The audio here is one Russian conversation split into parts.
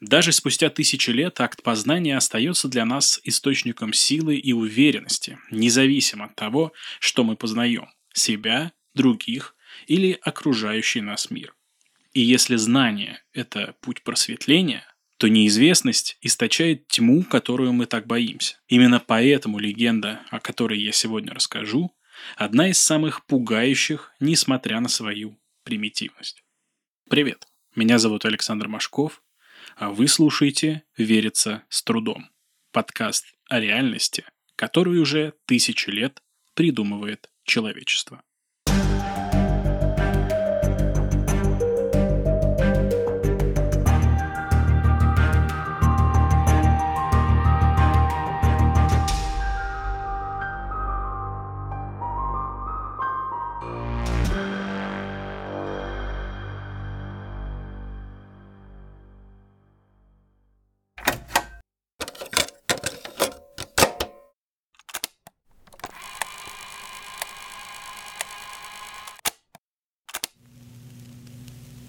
Даже спустя тысячи лет акт познания остается для нас источником силы и уверенности, независимо от того, что мы познаем – себя, других или окружающий нас мир. И если знание – это путь просветления, то неизвестность источает тьму, которую мы так боимся. Именно поэтому легенда, о которой я сегодня расскажу, одна из самых пугающих, несмотря на свою примитивность. Привет, меня зовут Александр Машков, а вы слушаете «Верится с трудом» – подкаст о реальности, который уже тысячи лет придумывает человечество.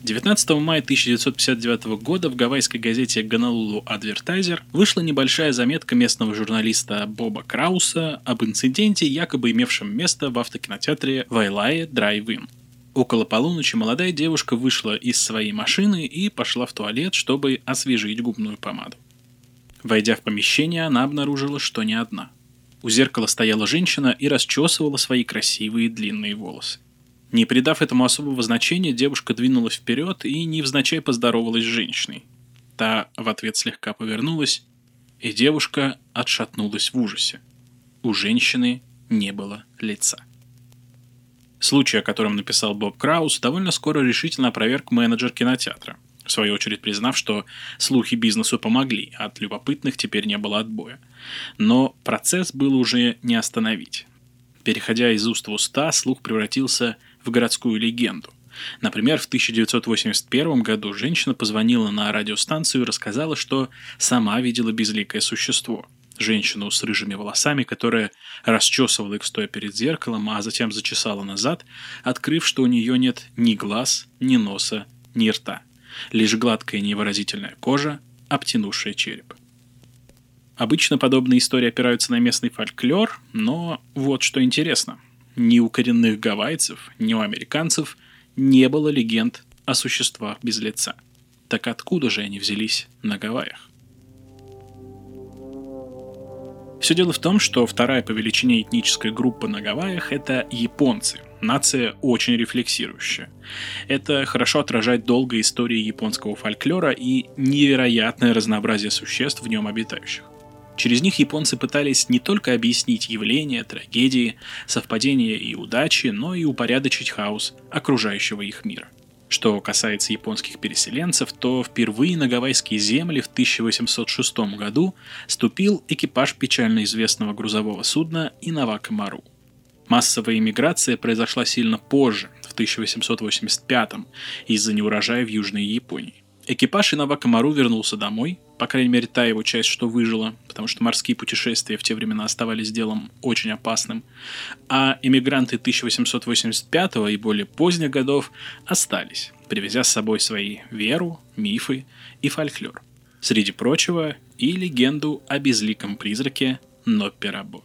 19 мая 1959 года в гавайской газете Honolulu Advertiser вышла небольшая заметка местного журналиста Боба Крауса об инциденте, якобы имевшем место в автокинотеатре Вайлае Драйв-Ин. Около полуночи молодая девушка вышла из своей машины и пошла в туалет, чтобы освежить губную помаду. Войдя в помещение, она обнаружила, что не одна. У зеркала стояла женщина и расчесывала свои красивые длинные волосы. Не придав этому особого значения, девушка двинулась вперед и невзначай поздоровалась с женщиной. Та в ответ слегка повернулась, и девушка отшатнулась в ужасе. У женщины не было лица. Случай, о котором написал Боб Краус, довольно скоро решительно опроверг менеджер кинотеатра, в свою очередь признав, что слухи бизнесу помогли, а от любопытных теперь не было отбоя. Но процесс был уже не остановить. Переходя из уст в уста, слух превратился в городскую легенду. Например, в 1981 году женщина позвонила на радиостанцию и рассказала, что сама видела безликое существо. Женщину с рыжими волосами, которая расчесывала их стоя перед зеркалом, а затем зачесала назад, открыв, что у нее нет ни глаз, ни носа, ни рта. Лишь гладкая невыразительная кожа, обтянувшая череп. Обычно подобные истории опираются на местный фольклор, но вот что интересно – ни у коренных гавайцев, ни у американцев не было легенд о существах без лица. Так откуда же они взялись на Гавайях? Все дело в том, что вторая по величине этническая группа на Гавайях – это японцы, нация очень рефлексирующая. Это хорошо отражает долгая история японского фольклора и невероятное разнообразие существ в нем обитающих. Через них японцы пытались не только объяснить явления, трагедии, совпадения и удачи, но и упорядочить хаос окружающего их мира. Что касается японских переселенцев, то впервые на гавайские земли в 1806 году ступил экипаж печально известного грузового судна Инавака Мару. Массовая иммиграция произошла сильно позже, в 1885 из-за неурожая в Южной Японии. Экипаж Инавака Мару вернулся домой, по крайней мере, та его часть, что выжила, потому что морские путешествия в те времена оставались делом очень опасным, а иммигранты 1885 и более поздних годов остались, привезя с собой свои веру, мифы и фольклор. Среди прочего и легенду о безликом призраке Нопперабо.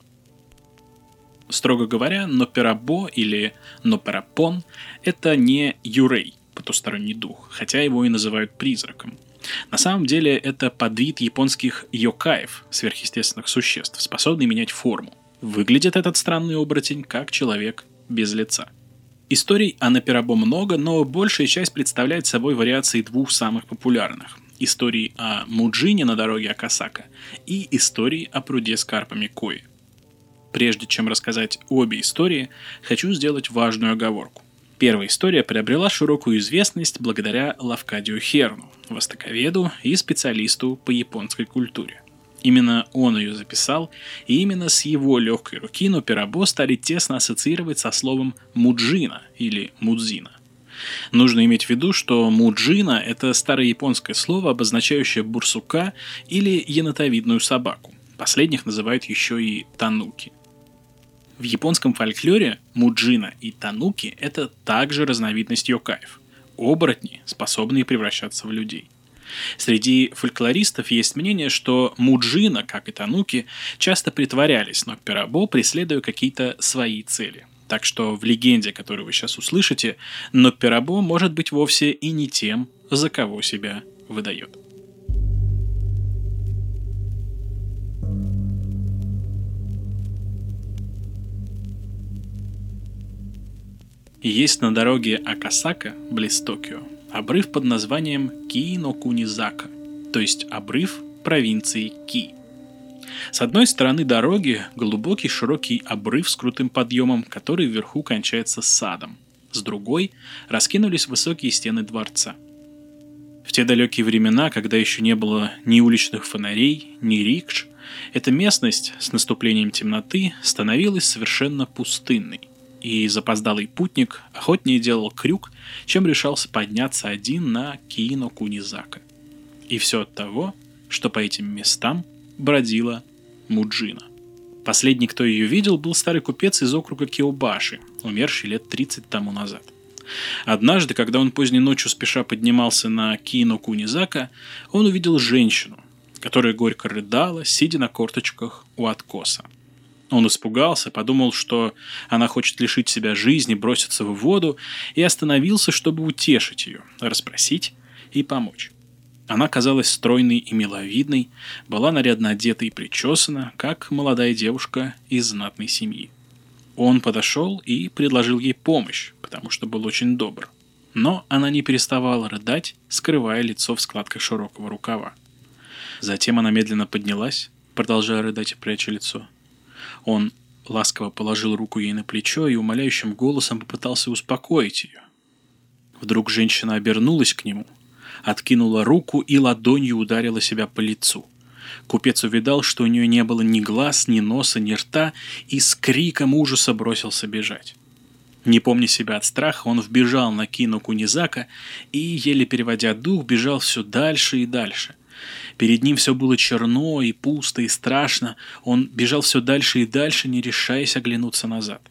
Строго говоря, Нопперабо или Нопперапон – это не Юрей, потусторонний дух, хотя его и называют призраком – на самом деле это подвид японских йокаев, сверхъестественных существ, способный менять форму. Выглядит этот странный оборотень как человек без лица. Историй о Наперабо много, но большая часть представляет собой вариации двух самых популярных. Истории о Муджине на дороге Акасака и истории о пруде с карпами Кои. Прежде чем рассказать обе истории, хочу сделать важную оговорку. Первая история приобрела широкую известность благодаря Лавкадио Херну, востоковеду и специалисту по японской культуре. Именно он ее записал, и именно с его легкой руки Нопирабо стали тесно ассоциировать со словом «муджина» или «мудзина». Нужно иметь в виду, что муджина – это старое японское слово, обозначающее бурсука или енотовидную собаку. Последних называют еще и тануки. В японском фольклоре муджина и тануки – это также разновидность йокаев – оборотни, способные превращаться в людей. Среди фольклористов есть мнение, что Муджина, как и Тануки, часто притворялись Нопперабо, преследуя какие-то свои цели. Так что в легенде, которую вы сейчас услышите, Нопперабо может быть вовсе и не тем, за кого себя выдает. Есть на дороге Акасака, близ Токио, обрыв под названием Кино-Кунизака, то есть обрыв провинции Ки. С одной стороны дороги глубокий широкий обрыв с крутым подъемом, который вверху кончается садом. С другой раскинулись высокие стены дворца. В те далекие времена, когда еще не было ни уличных фонарей, ни рикш, эта местность с наступлением темноты становилась совершенно пустынной – и запоздалый путник охотнее делал крюк, чем решался подняться один на Киино Кунизака. И все от того, что по этим местам бродила Муджина. Последний, кто ее видел, был старый купец из округа Киобаши, умерший лет 30 тому назад. Однажды, когда он поздней ночью спеша поднимался на Киино Кунизака, он увидел женщину, которая горько рыдала, сидя на корточках у откоса. Он испугался, подумал, что она хочет лишить себя жизни, броситься в воду, и остановился, чтобы утешить ее, расспросить и помочь. Она казалась стройной и миловидной, была нарядно одета и причесана, как молодая девушка из знатной семьи. Он подошел и предложил ей помощь, потому что был очень добр. Но она не переставала рыдать, скрывая лицо в складках широкого рукава. Затем она медленно поднялась, продолжая рыдать и пряча лицо – он ласково положил руку ей на плечо и умоляющим голосом попытался успокоить ее. Вдруг женщина обернулась к нему, откинула руку и ладонью ударила себя по лицу. Купец увидал, что у нее не было ни глаз, ни носа, ни рта, и с криком ужаса бросился бежать. Не помня себя от страха, он вбежал на кину Кунизака и, еле переводя дух, бежал все дальше и дальше – Перед ним все было черно и пусто и страшно. Он бежал все дальше и дальше, не решаясь оглянуться назад.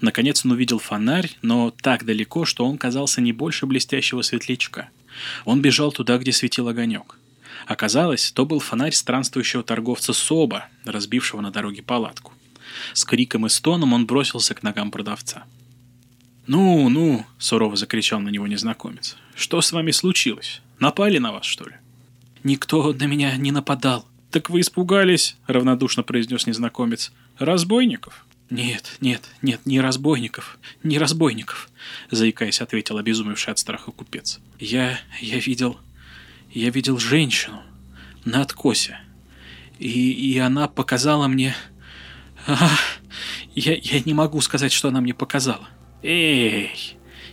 Наконец он увидел фонарь, но так далеко, что он казался не больше блестящего светлячка. Он бежал туда, где светил огонек. Оказалось, то был фонарь странствующего торговца Соба, разбившего на дороге палатку. С криком и стоном он бросился к ногам продавца. «Ну, ну!» — сурово закричал на него незнакомец. «Что с вами случилось? Напали на вас, что ли?» Никто на меня не нападал. Так вы испугались, равнодушно произнес незнакомец. Разбойников? Нет, нет, нет, не разбойников, не разбойников, заикаясь, ответил обезумевший от страха купец. Я, я видел, я видел женщину на откосе. И, и она показала мне... А, я, я не могу сказать, что она мне показала. Эй,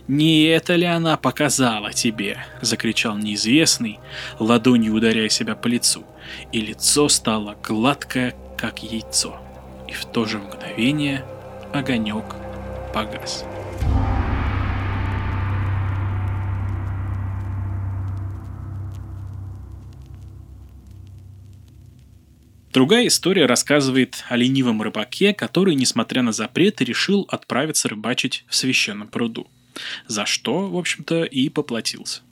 «Не это ли она показала тебе?» – закричал неизвестный, ладонью ударяя себя по лицу, и лицо стало гладкое, как яйцо. И в то же мгновение огонек погас. Другая история рассказывает о ленивом рыбаке, который, несмотря на запреты, решил отправиться рыбачить в священном пруду за что, в общем-то, и поплатился.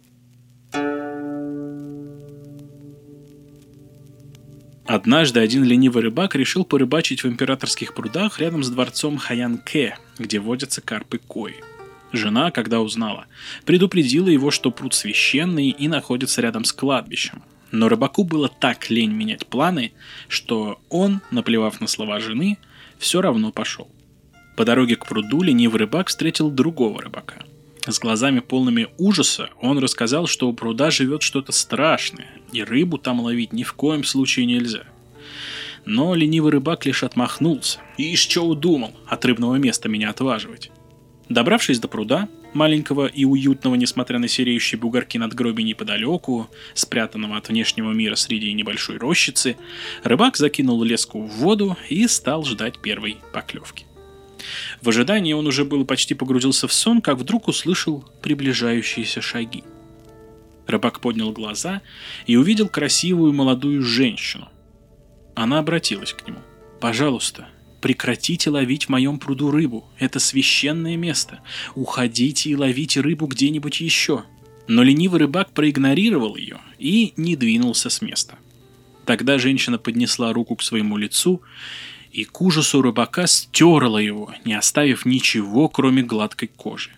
Однажды один ленивый рыбак решил порыбачить в императорских прудах рядом с дворцом Хаянке, где водятся карпы кои. Жена, когда узнала, предупредила его, что пруд священный и находится рядом с кладбищем. Но рыбаку было так лень менять планы, что он, наплевав на слова жены, все равно пошел. По дороге к пруду ленивый рыбак встретил другого рыбака. С глазами полными ужаса он рассказал, что у пруда живет что-то страшное, и рыбу там ловить ни в коем случае нельзя. Но ленивый рыбак лишь отмахнулся. И чего удумал от рыбного места меня отваживать? Добравшись до пруда, маленького и уютного, несмотря на сереющие бугорки над гроби неподалеку, спрятанного от внешнего мира среди небольшой рощицы, рыбак закинул леску в воду и стал ждать первой поклевки. В ожидании он уже был почти погрузился в сон, как вдруг услышал приближающиеся шаги. Рыбак поднял глаза и увидел красивую молодую женщину. Она обратилась к нему. «Пожалуйста, прекратите ловить в моем пруду рыбу. Это священное место. Уходите и ловите рыбу где-нибудь еще». Но ленивый рыбак проигнорировал ее и не двинулся с места. Тогда женщина поднесла руку к своему лицу и к ужасу рыбака стерла его, не оставив ничего, кроме гладкой кожи.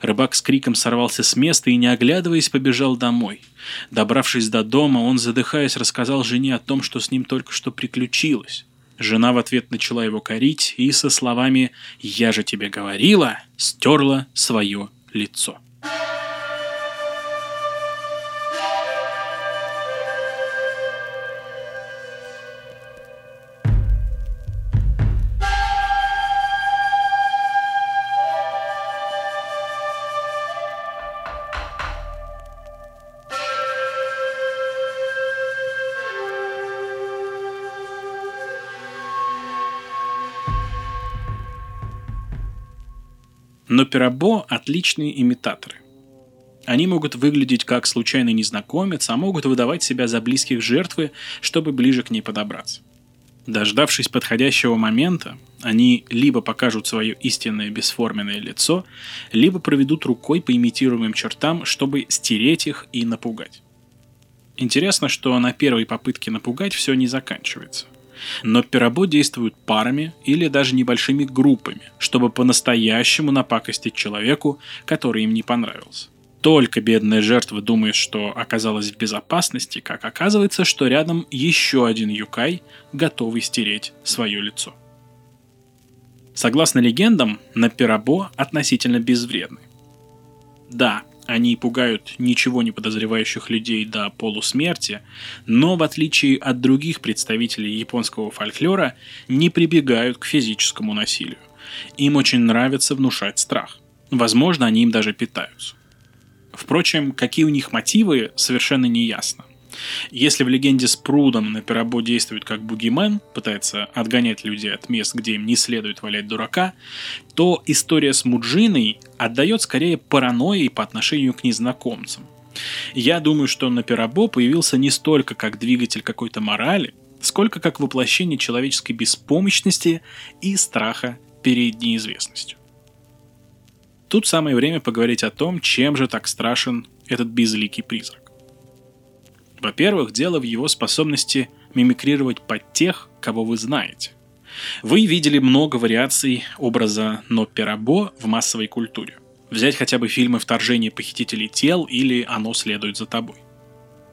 Рыбак с криком сорвался с места и, не оглядываясь, побежал домой. Добравшись до дома, он, задыхаясь, рассказал жене о том, что с ним только что приключилось. Жена в ответ начала его корить и со словами «Я же тебе говорила» стерла свое лицо. Но пирабо – отличные имитаторы. Они могут выглядеть как случайный незнакомец, а могут выдавать себя за близких жертвы, чтобы ближе к ней подобраться. Дождавшись подходящего момента, они либо покажут свое истинное бесформенное лицо, либо проведут рукой по имитируемым чертам, чтобы стереть их и напугать. Интересно, что на первой попытке напугать все не заканчивается. Но пирабо действуют парами или даже небольшими группами, чтобы по-настоящему напакостить человеку, который им не понравился. Только бедная жертва думает, что оказалась в безопасности, как оказывается, что рядом еще один юкай, готовый стереть свое лицо. Согласно легендам, на пирабо относительно безвредны. Да, они пугают ничего не подозревающих людей до полусмерти, но в отличие от других представителей японского фольклора не прибегают к физическому насилию. Им очень нравится внушать страх. Возможно, они им даже питаются. Впрочем, какие у них мотивы, совершенно не ясно. Если в легенде с прудом на Пирабо действует как бугимен, пытается отгонять людей от мест, где им не следует валять дурака, то история с Муджиной отдает скорее паранойей по отношению к незнакомцам. Я думаю, что на Пирабо появился не столько как двигатель какой-то морали, сколько как воплощение человеческой беспомощности и страха перед неизвестностью. Тут самое время поговорить о том, чем же так страшен этот безликий призрак. Во-первых, дело в его способности мимикрировать под тех, кого вы знаете. Вы видели много вариаций образа Нопперабо в массовой культуре. Взять хотя бы фильмы «Вторжение похитителей тел» или «Оно следует за тобой».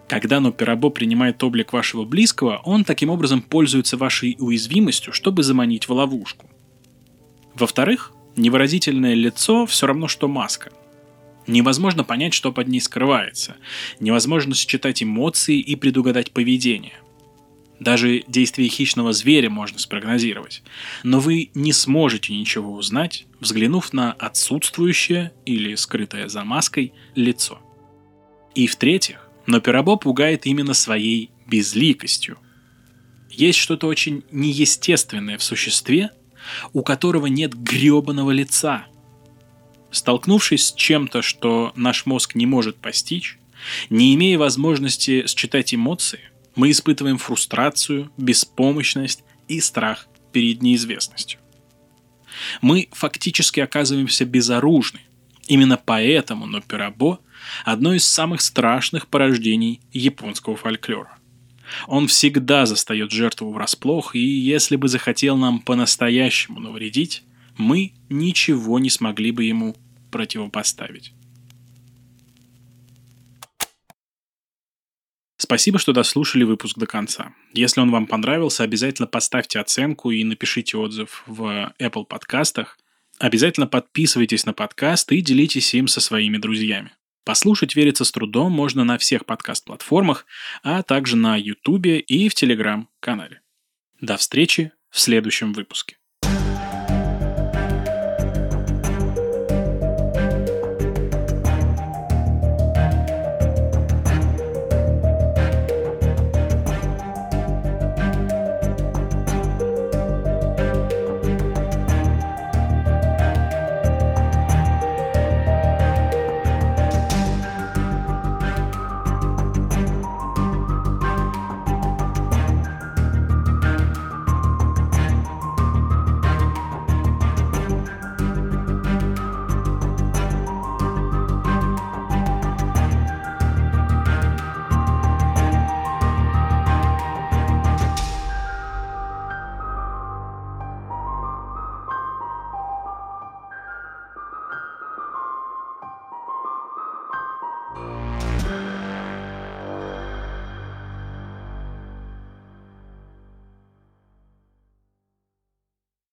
Когда Нопперабо принимает облик вашего близкого, он таким образом пользуется вашей уязвимостью, чтобы заманить в ловушку. Во-вторых, невыразительное лицо все равно, что маска. Невозможно понять, что под ней скрывается. Невозможно считать эмоции и предугадать поведение. Даже действия хищного зверя можно спрогнозировать. Но вы не сможете ничего узнать, взглянув на отсутствующее или скрытое за маской лицо. И в-третьих, но Пирабо пугает именно своей безликостью. Есть что-то очень неестественное в существе, у которого нет гребаного лица – Столкнувшись с чем-то, что наш мозг не может постичь, не имея возможности считать эмоции, мы испытываем фрустрацию, беспомощность и страх перед неизвестностью. Мы фактически оказываемся безоружны. Именно поэтому Нопирабо – одно из самых страшных порождений японского фольклора. Он всегда застает жертву врасплох, и если бы захотел нам по-настоящему навредить, мы ничего не смогли бы ему противопоставить. Спасибо, что дослушали выпуск до конца. Если он вам понравился, обязательно поставьте оценку и напишите отзыв в Apple подкастах. Обязательно подписывайтесь на подкаст и делитесь им со своими друзьями. Послушать «Верится с трудом» можно на всех подкаст-платформах, а также на YouTube и в Telegram-канале. До встречи в следующем выпуске.